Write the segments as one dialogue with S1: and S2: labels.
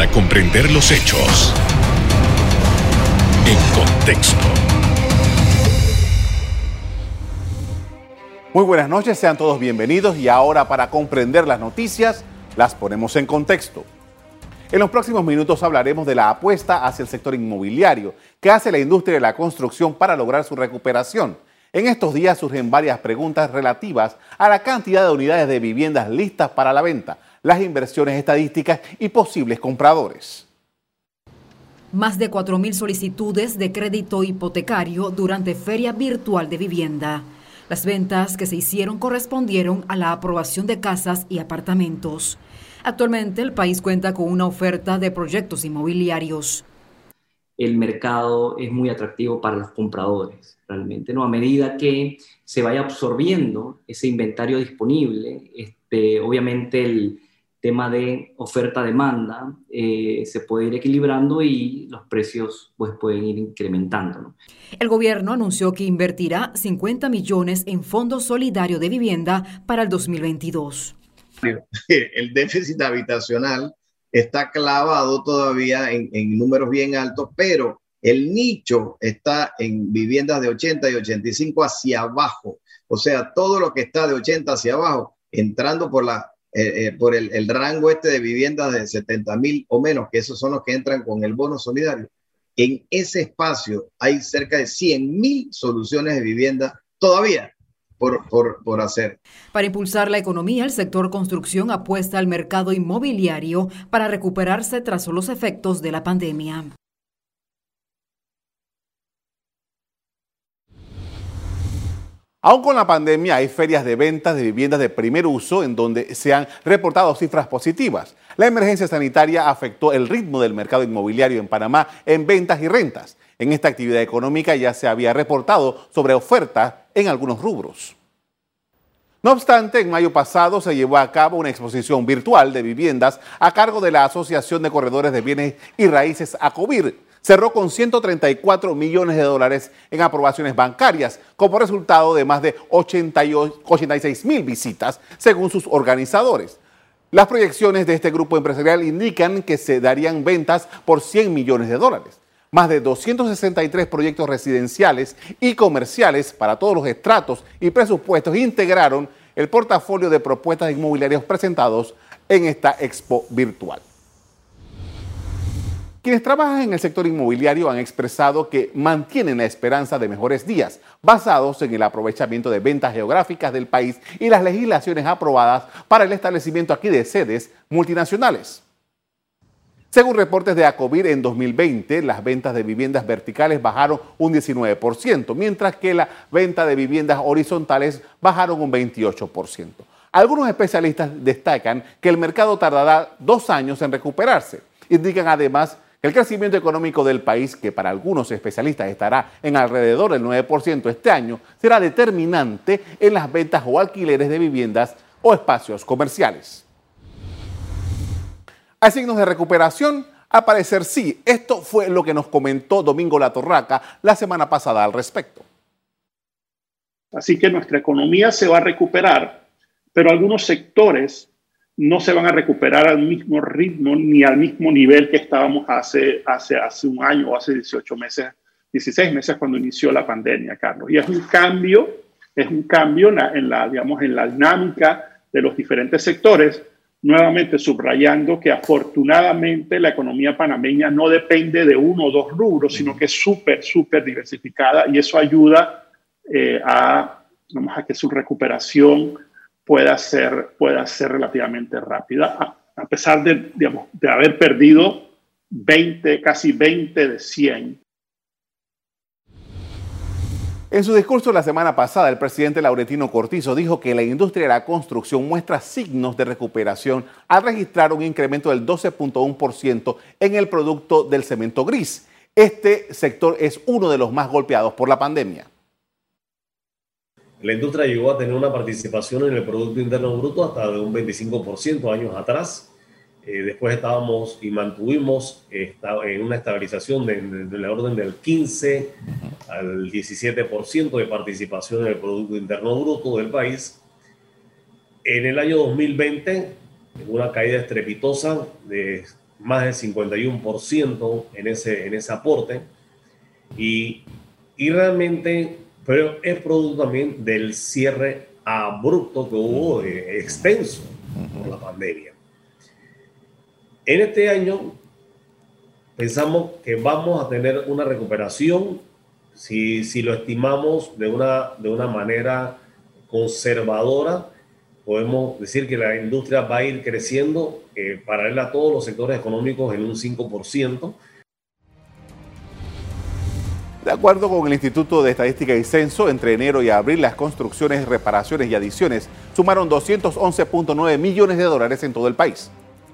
S1: para comprender los hechos en contexto.
S2: Muy buenas noches, sean todos bienvenidos y ahora para comprender las noticias las ponemos en contexto. En los próximos minutos hablaremos de la apuesta hacia el sector inmobiliario que hace la industria de la construcción para lograr su recuperación. En estos días surgen varias preguntas relativas a la cantidad de unidades de viviendas listas para la venta, las inversiones estadísticas y posibles compradores.
S3: Más de 4.000 solicitudes de crédito hipotecario durante Feria Virtual de Vivienda. Las ventas que se hicieron correspondieron a la aprobación de casas y apartamentos. Actualmente el país cuenta con una oferta de proyectos inmobiliarios.
S4: El mercado es muy atractivo para los compradores, realmente, ¿no? A medida que se vaya absorbiendo ese inventario disponible, este, obviamente el tema de oferta-demanda eh, se puede ir equilibrando y los precios pues, pueden ir incrementando. ¿no?
S3: El gobierno anunció que invertirá 50 millones en Fondo Solidario de Vivienda para el 2022.
S5: el déficit habitacional está clavado todavía en, números bien altos, pero el nicho está en viviendas de 80 y 85 hacia abajo. O sea, todo lo que está de 80 hacia abajo, entrando por, la, eh, eh, por el, rango este de viviendas de 70 mil o menos, que esos son los que entran con el bono solidario. En ese espacio hay cerca de 100 mil soluciones de vivienda todavía por, hacer.
S3: Para impulsar la economía, el sector construcción apuesta al mercado inmobiliario para recuperarse tras los efectos de la pandemia.
S2: Aún con la pandemia hay ferias de ventas de viviendas de primer uso en donde se han reportado cifras positivas. La emergencia sanitaria afectó el ritmo del mercado inmobiliario en Panamá en ventas y rentas. En esta actividad económica ya se había reportado sobre ofertas en algunos rubros. No obstante, en mayo pasado se llevó a cabo una exposición virtual de viviendas a cargo de la Asociación de Corredores de Bienes y Raíces ACOBIR. Cerró con 134 millones de dólares en aprobaciones bancarias, como resultado de más de 86 mil visitas, según sus organizadores. Las proyecciones de este grupo empresarial indican que se darían ventas por 100 millones de dólares más de 263 proyectos residenciales y comerciales para todos los estratos y presupuestos integraron el portafolio de propuestas inmobiliarias presentados en esta expo virtual. Quienes trabajan en el sector inmobiliario han expresado que mantienen la esperanza de mejores días, basados en el aprovechamiento de ventas geográficas del país y las legislaciones aprobadas para el establecimiento aquí de sedes multinacionales. Según reportes de Acovir, en 2020 las ventas de viviendas verticales bajaron un 19%, mientras que la venta de viviendas horizontales bajaron un 28%. Algunos especialistas destacan que el mercado tardará dos años en recuperarse. Indican además el crecimiento económico del país, que para algunos especialistas estará en alrededor del 9% este año, será determinante en las ventas o alquileres de viviendas o espacios comerciales. ¿Hay signos de recuperación? A parecer sí. Esto fue lo que nos comentó Domingo La Torraca la semana pasada al respecto.
S6: Así que nuestra economía se va a recuperar, pero algunos sectores no se van a recuperar al mismo ritmo ni al mismo nivel que estábamos hace, hace, hace un año o hace 18 meses, 16 meses cuando inició la pandemia, Carlos. Y es un cambio, es un cambio en la, digamos, en la dinámica de los diferentes sectores nuevamente subrayando que afortunadamente la economía panameña no depende de uno o dos rubros, sino que es súper, súper diversificada y eso ayuda eh, a, a que su recuperación pueda ser, pueda ser relativamente rápida, a, pesar de, de haber perdido 20, casi 20 de 100
S2: en su discurso la semana pasada, el presidente Laurentino Cortizo dijo que la industria de la construcción muestra signos de recuperación al registrar un incremento del 12.1% en el producto del cemento gris. Este sector es uno de los más golpeados por la pandemia.
S7: La industria llegó a tener una participación en el Producto Interno Bruto hasta de un 25% años atrás eh, después estábamos y mantuvimos en una estabilización de, la orden del 15 al 17% de participación en el Producto Interno Bruto del país. En el año 2020, una caída estrepitosa de más del 51% en ese, en ese aporte. Y, y realmente, pero es producto también del cierre abrupto que hubo, de, extenso, por la pandemia. En este año pensamos que vamos a tener una recuperación, si, si lo estimamos de una, de una manera conservadora, podemos decir que la industria va a ir creciendo eh, paralela a todos los sectores económicos en un 5%.
S2: De acuerdo con el Instituto de Estadística y Censo, entre enero y abril las construcciones, reparaciones y adiciones sumaron 211.9 millones de dólares en todo el país.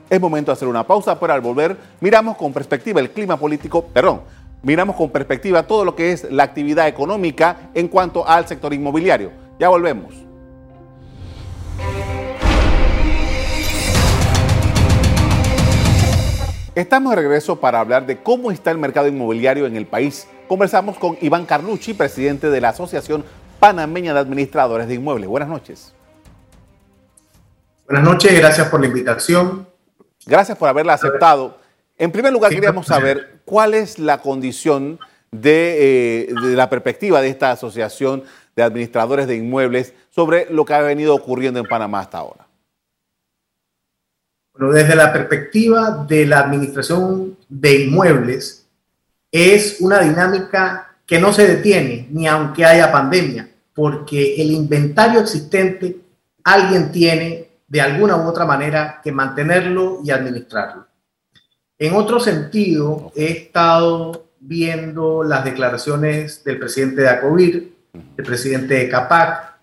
S2: Es momento de hacer una pausa, pero al volver miramos con perspectiva el clima político, perdón, miramos con perspectiva todo lo que es la actividad económica en cuanto al sector inmobiliario. Ya volvemos. Estamos de regreso para hablar de cómo está el mercado inmobiliario en el país. Conversamos con Iván Carlucci, presidente de la Asociación Panameña de Administradores de Inmuebles. Buenas noches.
S8: Buenas noches, gracias por la invitación.
S2: Gracias por haberla aceptado. En primer lugar, queríamos saber cuál es la condición de, eh, de, la perspectiva de esta asociación de administradores de inmuebles sobre lo que ha venido ocurriendo en Panamá hasta ahora.
S8: Bueno, desde la perspectiva de la administración de inmuebles, es una dinámica que no se detiene ni aunque haya pandemia, porque el inventario existente alguien tiene de alguna u otra manera que mantenerlo y administrarlo. En otro sentido, he estado viendo las declaraciones del presidente de ACOVIR, del presidente de CAPAC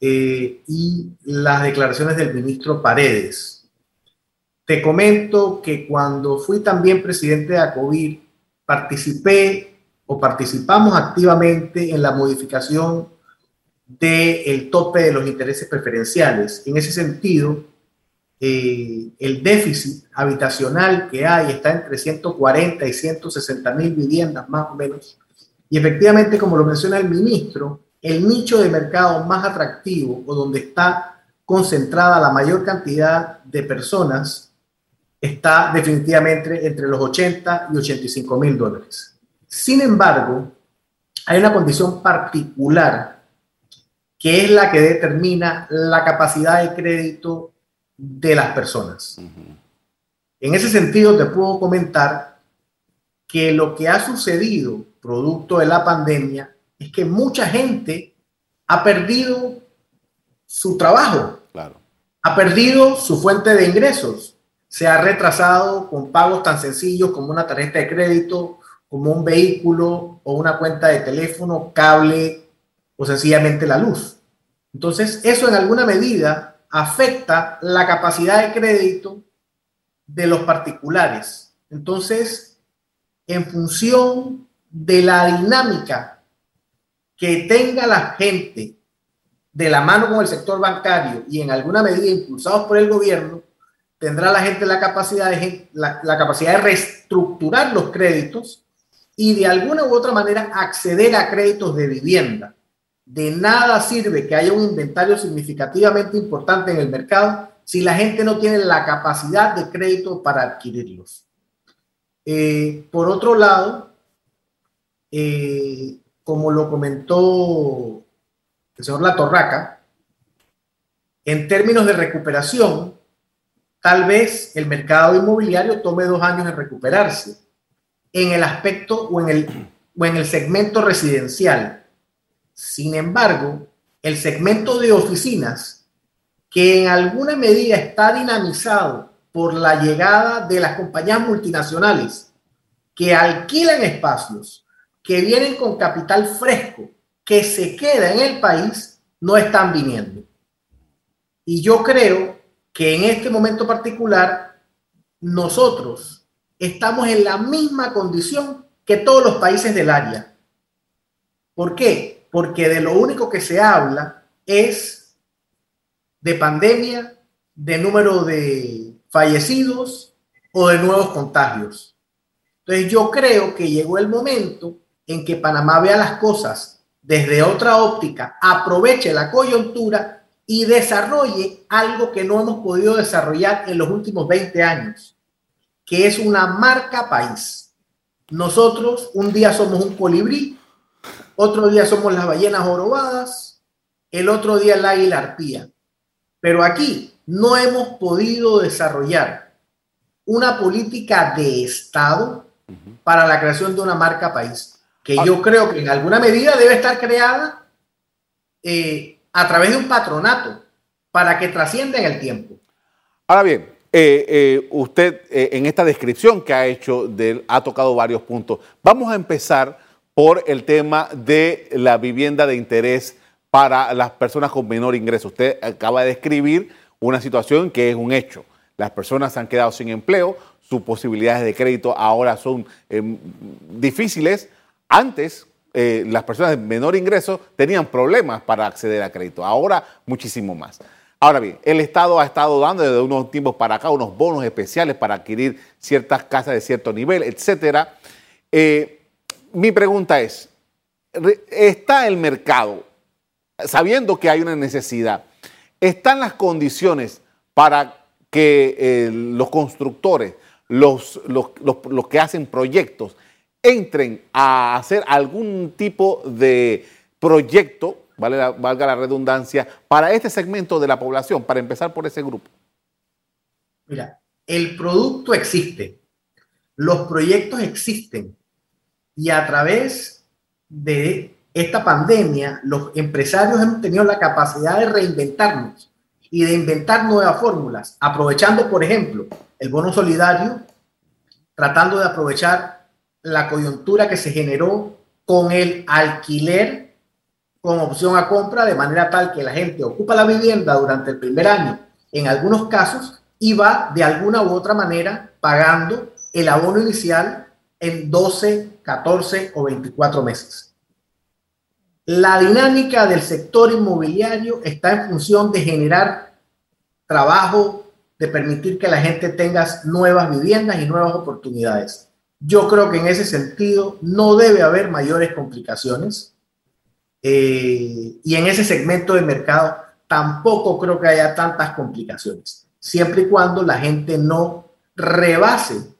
S8: eh, y las declaraciones del ministro Paredes. Te comento que cuando fui también presidente de ACOVIR, participé o participamos activamente en la modificación del tope de los intereses preferenciales. En ese sentido, eh, el déficit habitacional que hay está entre 140 y 160 mil viviendas más o menos. Y efectivamente, como lo menciona el ministro, el nicho de mercado más atractivo o donde está concentrada la mayor cantidad de personas está definitivamente entre los 80 y 85 mil dólares. Sin embargo, hay una condición particular que es la que determina la capacidad de crédito de las personas. En ese sentido, te puedo comentar que lo que ha sucedido producto de la pandemia es que mucha gente ha perdido su trabajo, claro. ha perdido su fuente de ingresos, se ha retrasado con pagos tan sencillos como una tarjeta de crédito, como un vehículo o una cuenta de teléfono, cable o sencillamente la luz. Entonces, eso en alguna medida afecta la capacidad de crédito de los particulares. Entonces, en función de la dinámica que tenga la gente de la mano con el sector bancario y en alguna medida impulsados por el gobierno, tendrá la gente la capacidad de, la, la capacidad de reestructurar los créditos y de alguna u otra manera acceder a créditos de vivienda de nada sirve que haya un inventario significativamente importante en el mercado si la gente no tiene la capacidad de crédito para adquirirlos. Eh, por otro lado, eh, como lo comentó el señor Latorraca, en términos de recuperación, tal vez el mercado inmobiliario tome dos años en recuperarse en el aspecto o en el, o en el segmento residencial sin embargo, el segmento de oficinas, que en alguna medida está dinamizado por la llegada de las compañías multinacionales que alquilan espacios, que vienen con capital fresco, que se queda en el país, no están viniendo. Y yo creo que en este momento particular, nosotros estamos en la misma condición que todos los países del área. ¿Por qué? porque de lo único que se habla es de pandemia, de número de fallecidos o de nuevos contagios. Entonces yo creo que llegó el momento en que Panamá vea las cosas desde otra óptica, aproveche la coyuntura y desarrolle algo que no hemos podido desarrollar en los últimos 20 años. que es una marca país. Nosotros un día somos un colibrí, otro día somos las ballenas jorobadas, el otro día el águila arpía. Pero aquí no hemos podido desarrollar una política de Estado para la creación de una marca país, que yo creo que en alguna medida debe estar creada eh, a través de un patronato para que trascienda en el tiempo.
S2: Ahora bien, eh, eh, usted en esta descripción que ha hecho ha tocado varios puntos. Vamos a empezar por el tema de la vivienda de interés para las personas con menor ingreso. Usted acaba de describir una situación que es un hecho. Las personas han quedado sin empleo, sus posibilidades de crédito ahora son em, difíciles. Antes, eh, las personas de menor ingreso tenían problemas para acceder a crédito, ahora muchísimo más. Ahora bien, el Estado ha estado dando desde unos tiempos para acá unos bonos especiales para adquirir ciertas casas de cierto nivel, etcétera. Eh, mi pregunta es, ¿está el mercado, sabiendo que hay una necesidad, están las condiciones para que eh, los constructores, los, los, que hacen proyectos, entren a hacer algún tipo de proyecto, vale valga la redundancia, para este segmento de la población, para empezar por ese grupo?
S8: Mira, el producto existe, los proyectos existen y a través de esta pandemia los empresarios hemos tenido la capacidad de reinventarnos y de inventar nuevas fórmulas, aprovechando, por ejemplo, el bono solidario, tratando de aprovechar la coyuntura que se generó con el alquiler con opción a compra, de manera tal que la gente ocupa la vivienda durante el primer año, en algunos casos, y va de alguna u otra manera pagando el abono inicial en 12, 14 o 24 meses. La dinámica del sector inmobiliario está en función de generar trabajo, de permitir que la gente tenga nuevas viviendas y nuevas oportunidades. Yo creo que en ese sentido no debe haber mayores complicaciones. Eh, y en ese segmento de mercado tampoco creo que haya tantas complicaciones, siempre y cuando la gente no rebase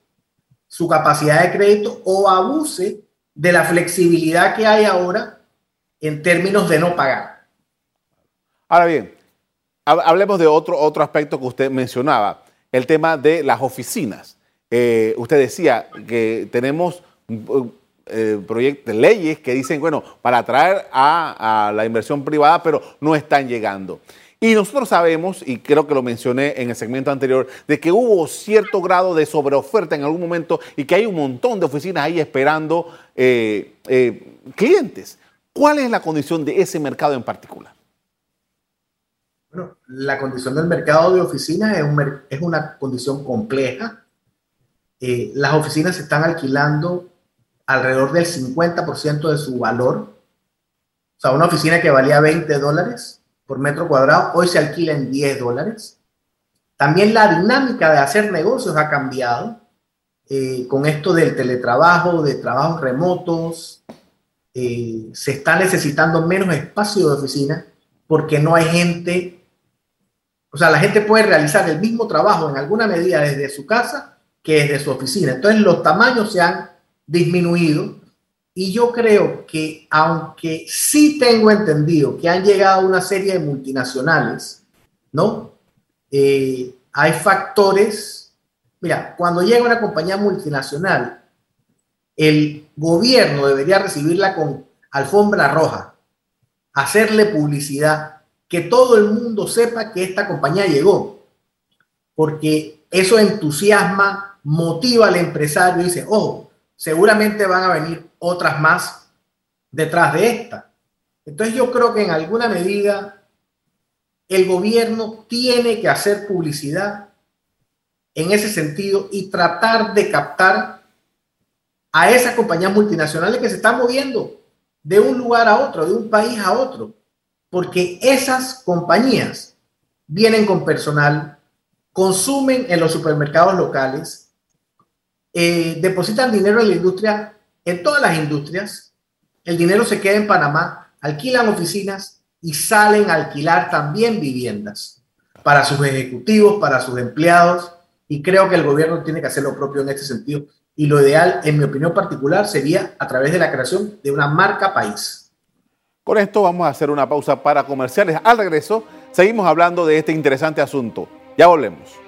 S8: su capacidad de crédito o abuse de la flexibilidad que hay ahora en términos de no pagar.
S2: Ahora bien, hablemos de otro, otro aspecto que usted mencionaba, el tema de las oficinas. Eh, usted decía que tenemos eh, proyectos, leyes que dicen, bueno, para atraer a, la inversión privada, pero no están llegando. Y nosotros sabemos, y creo que lo mencioné en el segmento anterior, de que hubo cierto grado de sobreoferta en algún momento y que hay un montón de oficinas ahí esperando eh, clientes. ¿Cuál es la condición de ese mercado en particular?
S8: Bueno, la condición del mercado de oficinas es una condición compleja. Eh, las oficinas se están alquilando alrededor del 50% de su valor. O sea, una oficina que valía 20 dólares por metro cuadrado, hoy se alquila en 10 dólares. También la dinámica de hacer negocios ha cambiado eh, con esto del teletrabajo, de trabajos remotos, eh, se está necesitando menos espacio de oficina porque no hay gente, o sea, la gente puede realizar el mismo trabajo en alguna medida desde su casa que desde su oficina. Entonces los tamaños se han disminuido y yo creo que aunque sí tengo entendido que han llegado una serie de multinacionales, ¿no? Eh, hay factores, mira, cuando llega una compañía multinacional, el gobierno debería recibirla con alfombra roja, hacerle publicidad, que todo el mundo sepa que esta compañía llegó, porque eso entusiasma, motiva al empresario y dice, oh, seguramente van a venir otras más detrás de esta. Entonces yo creo que en alguna medida el gobierno tiene que hacer publicidad en ese sentido y tratar de captar a esas compañías multinacionales que se están moviendo de un lugar a otro, de un país a otro, porque esas compañías vienen con personal, consumen en los supermercados locales, eh, depositan dinero en la industria, en todas las industrias, el dinero se queda en Panamá, alquilan oficinas y salen a alquilar también viviendas para sus ejecutivos, para sus empleados y creo que el gobierno tiene que hacer lo propio en este sentido. Y lo ideal, en mi opinión particular, sería a través de la creación de una marca país.
S2: Con esto vamos a hacer una pausa para comerciales. Al regreso, seguimos hablando de este interesante asunto. Ya volvemos.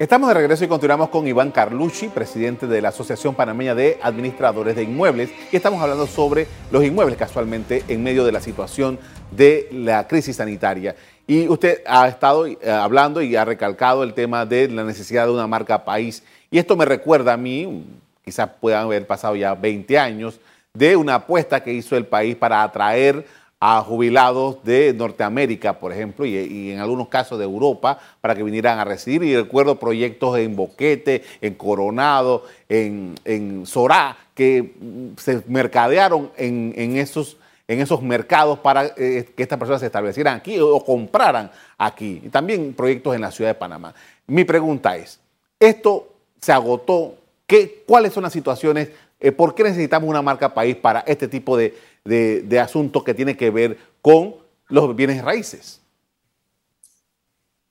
S2: Estamos de regreso y continuamos con Iván Carlucci, presidente de la Asociación Panameña de Administradores de Inmuebles, y estamos hablando sobre los inmuebles casualmente en medio de la situación de la crisis sanitaria. Y usted ha estado eh, hablando y ha recalcado el tema de la necesidad de una marca país. Y esto me recuerda a mí, quizás puedan haber pasado ya 20 años, de una apuesta que hizo el país para atraer a jubilados de Norteamérica, por ejemplo, y, en algunos casos de Europa, para que vinieran a residir. Y recuerdo proyectos en Boquete, en Coronado, en, en Sorá, que mm, se mercadearon en, esos, en esos mercados para eh, que estas personas se establecieran aquí o, compraran aquí. Y también proyectos en la ciudad de Panamá. Mi pregunta es, ¿esto se agotó? ¿Qué, ¿Cuáles son las situaciones? Eh, ¿Por qué necesitamos una marca país para este tipo de de, asuntos que tiene que ver con los bienes raíces?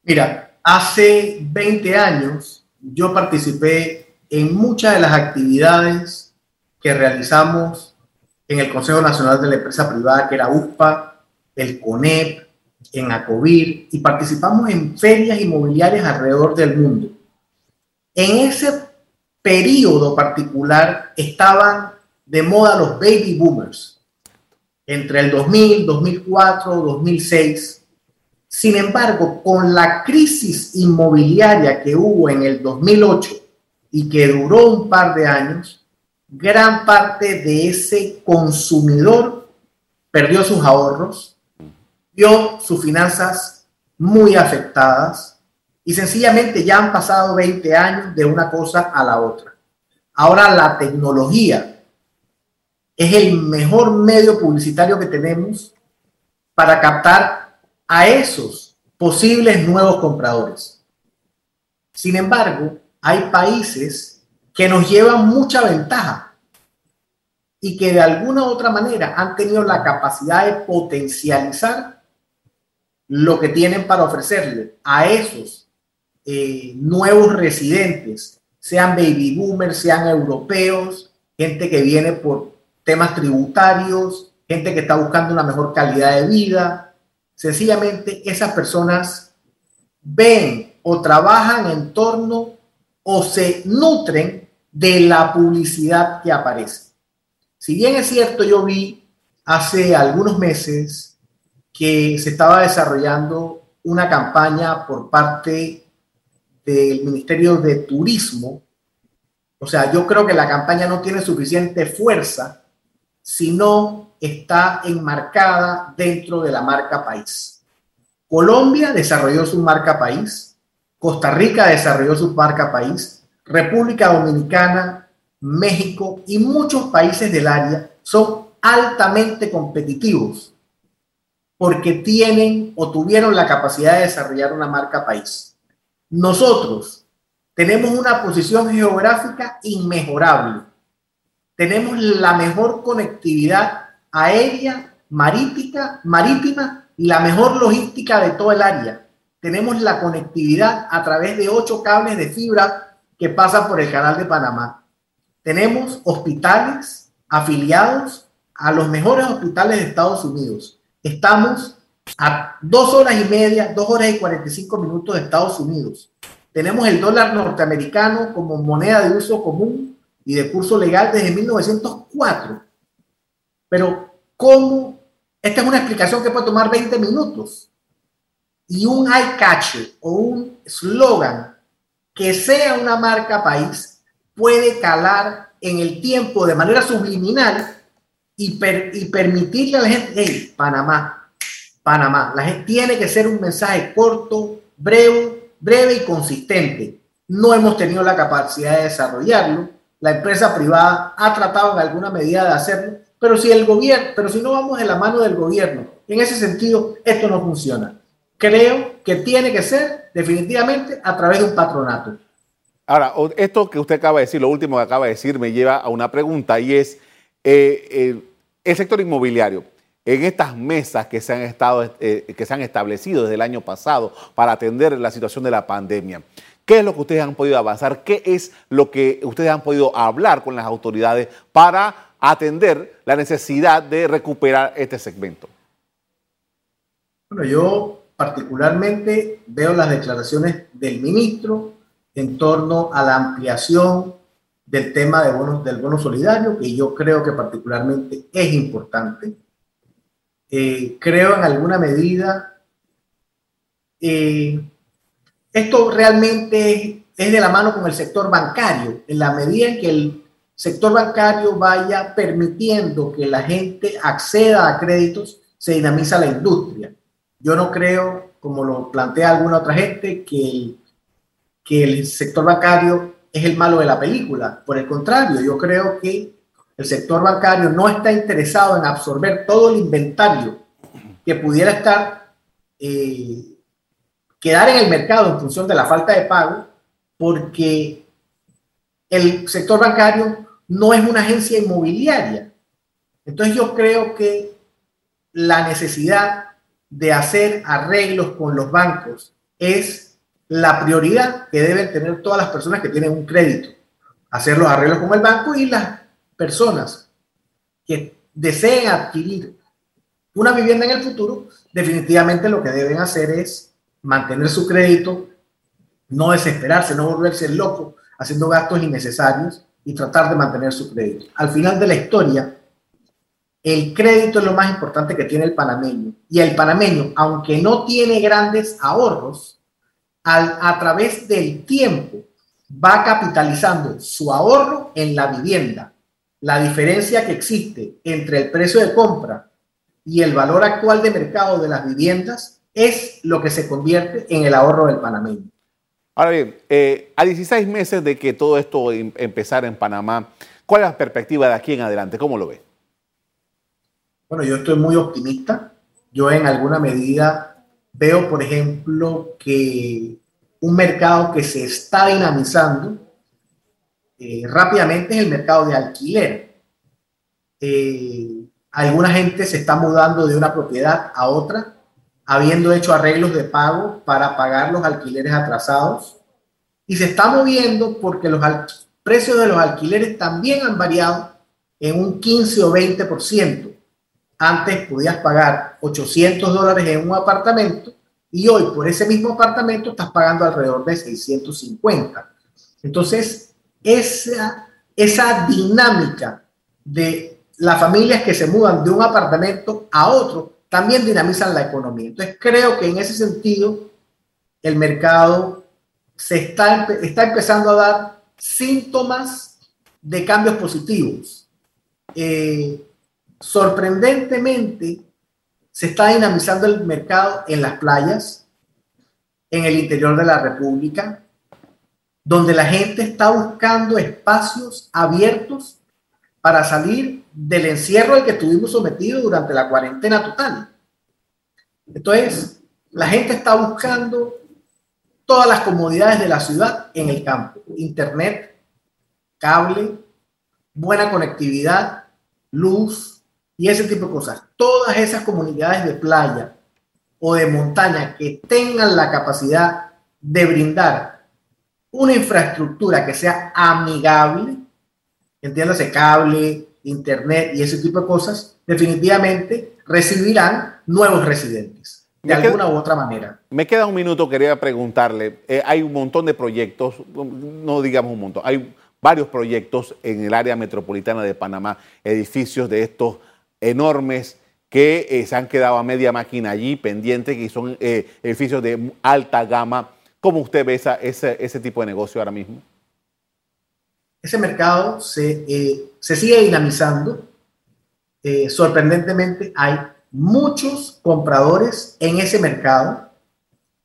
S8: Mira, hace 20 años yo participé en muchas de las actividades que realizamos en el Consejo Nacional de la Empresa Privada, que era USPA, el CONEP, en ACOBIR, y participamos en ferias inmobiliarias alrededor del mundo. En ese periodo particular estaban de moda los baby boomers, entre el 2000, 2004, 2006. Sin embargo, con la crisis inmobiliaria que hubo en el 2008 y que duró un par de años, gran parte de ese consumidor perdió sus ahorros, vio sus finanzas muy afectadas y sencillamente ya han pasado 20 años de una cosa a la otra. Ahora la tecnología es el mejor medio publicitario que tenemos para captar a esos posibles nuevos compradores. Sin embargo, hay países que nos llevan mucha ventaja y que de alguna u otra manera han tenido la capacidad de potencializar lo que tienen para ofrecerle a esos eh, nuevos residentes, sean baby boomers, sean europeos, gente que viene por temas tributarios, gente que está buscando una mejor calidad de vida. Sencillamente esas personas ven o trabajan en torno o se nutren de la publicidad que aparece. Si bien es cierto, yo vi hace algunos meses que se estaba desarrollando una campaña por parte del Ministerio de Turismo. O sea, yo creo que la campaña no tiene suficiente fuerza si no está enmarcada dentro de la marca país. Colombia desarrolló su marca país, Costa Rica desarrolló su marca país, República Dominicana, México y muchos países del área son altamente competitivos porque tienen o tuvieron la capacidad de desarrollar una marca país. Nosotros tenemos una posición geográfica inmejorable tenemos la mejor conectividad aérea, marítima, marítima y la mejor logística de todo el área. Tenemos la conectividad a través de ocho cables de fibra que pasan por el canal de Panamá. Tenemos hospitales afiliados a los mejores hospitales de Estados Unidos. Estamos a dos horas y media, dos horas y 45 minutos de Estados Unidos. Tenemos el dólar norteamericano como moneda de uso común y de curso legal desde 1904. Pero, ¿cómo? Esta es una explicación que puede tomar 20 minutos. Y un eye o un slogan que sea una marca país puede calar en el tiempo de manera subliminal y, y permitirle a la gente, hey, Panamá, Panamá. La gente tiene que ser un mensaje corto, breve, breve y consistente. No hemos tenido la capacidad de desarrollarlo la empresa privada ha tratado en alguna medida de hacerlo, pero si el gobierno, pero si no vamos en la mano del gobierno, en ese sentido, esto no funciona. Creo que tiene que ser definitivamente a través de un patronato.
S2: Ahora, esto que usted acaba de decir, lo último que acaba de decir, me lleva a una pregunta y es eh, el sector inmobiliario. en estas mesas que se han, estado, eh, que se han establecido desde el año pasado para atender la situación de la pandemia. ¿Qué es lo que ustedes han podido avanzar? ¿Qué es lo que ustedes han podido hablar con las autoridades para atender la necesidad de recuperar este segmento?
S8: Bueno, yo particularmente veo las declaraciones del ministro en torno a la ampliación del tema de bonos, del bono solidario, que yo creo que particularmente es importante. Eh, creo en alguna medida eh, esto realmente es de la mano con el sector bancario, en la medida en que el sector bancario vaya permitiendo que la gente acceda a créditos, se dinamiza la industria. Yo no creo, como lo plantea alguna otra gente, que el, que el sector bancario es el malo de la película. Por el contrario, yo creo que el sector bancario no está interesado en absorber todo el inventario que pudiera estar eh, quedar en el mercado en función de la falta de pago, porque el sector bancario no es una agencia inmobiliaria. Entonces yo creo que la necesidad de hacer arreglos con los bancos es la prioridad que deben tener todas las personas que tienen un crédito. Hacer los arreglos con el banco y las personas que deseen adquirir una vivienda en el futuro, definitivamente lo que deben hacer es mantener su crédito, no desesperarse, no volverse loco haciendo gastos innecesarios y tratar de mantener su crédito. Al final de la historia, el crédito es lo más importante que tiene el panameño. Y el panameño, aunque no tiene grandes ahorros, a través del tiempo va capitalizando su ahorro en la vivienda. La diferencia que existe entre el precio de compra y el valor actual de mercado de las viviendas es lo que se convierte en el ahorro del panameño.
S2: Ahora bien, eh, a 16 meses de que todo esto em, empezara en Panamá, ¿cuál es la perspectiva de aquí en adelante? ¿Cómo lo ve?
S8: Bueno, yo estoy muy optimista. Yo en alguna medida veo, por ejemplo, que un mercado que se está dinamizando eh, rápidamente es el mercado de alquiler. Eh, alguna gente se está mudando de una propiedad a otra habiendo hecho arreglos de pago para pagar los alquileres atrasados. Y se está moviendo porque los precios de los alquileres también han variado en un 15 o 20%. Antes podías pagar 800 dólares en un apartamento y hoy por ese mismo apartamento estás pagando alrededor de 650. Entonces, esa, esa dinámica de las familias que se mudan de un apartamento a otro también dinamizan la economía. Entonces creo que en ese sentido el mercado se está, está empezando a dar síntomas de cambios positivos. Eh, sorprendentemente, se está dinamizando el mercado en las playas, en el interior de la República, donde la gente está buscando espacios abiertos para salir del encierro al que estuvimos sometidos durante la cuarentena total. Entonces, la gente está buscando todas las comodidades de la ciudad en el campo. Internet, cable, buena conectividad, luz y ese tipo de cosas. Todas esas comunidades de playa o de montaña que tengan la capacidad de brindar una infraestructura que sea amigable, entiéndase cable, internet y ese tipo de cosas, definitivamente recibirán nuevos residentes, de alguna u otra manera.
S2: Me queda un minuto, quería preguntarle, eh, hay un montón de proyectos, no digamos un montón, hay varios proyectos en el área metropolitana de Panamá, edificios de estos enormes que eh, se han quedado a media máquina allí, pendientes, que son eh, edificios de alta gama. ¿Cómo usted ve ese, ese tipo de negocio ahora mismo?
S8: ese mercado se, eh, se sigue dinamizando. Eh, sorprendentemente, hay muchos compradores en ese mercado,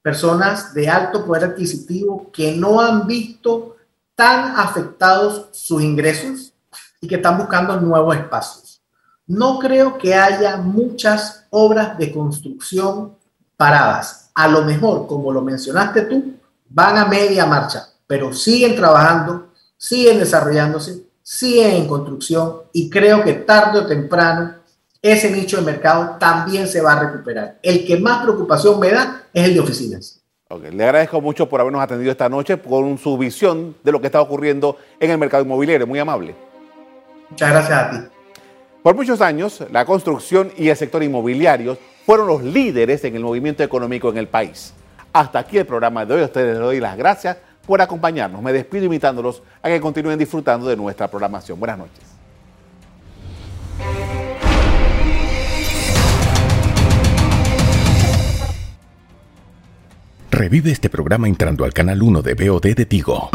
S8: personas de alto poder adquisitivo que no han visto tan afectados sus ingresos y que están buscando nuevos espacios. No creo que haya muchas obras de construcción paradas. A lo mejor, como lo mencionaste tú, van a media marcha, pero siguen trabajando siguen desarrollándose, siguen en construcción y creo que tarde o temprano ese nicho de mercado también se va a recuperar. El que más preocupación me da es el de oficinas.
S2: Le agradezco mucho por habernos atendido esta noche con su visión de lo que está ocurriendo en el mercado inmobiliario. Muy amable.
S8: Muchas gracias a ti.
S2: Por muchos años, la construcción y el sector inmobiliario fueron los líderes en el movimiento económico en el país. Hasta aquí el programa de hoy. A ustedes les doy las gracias por acompañarnos. Me despido invitándolos a que continúen disfrutando de nuestra programación. Buenas noches.
S1: Revive este programa entrando al canal 1 de BOD de Tigo.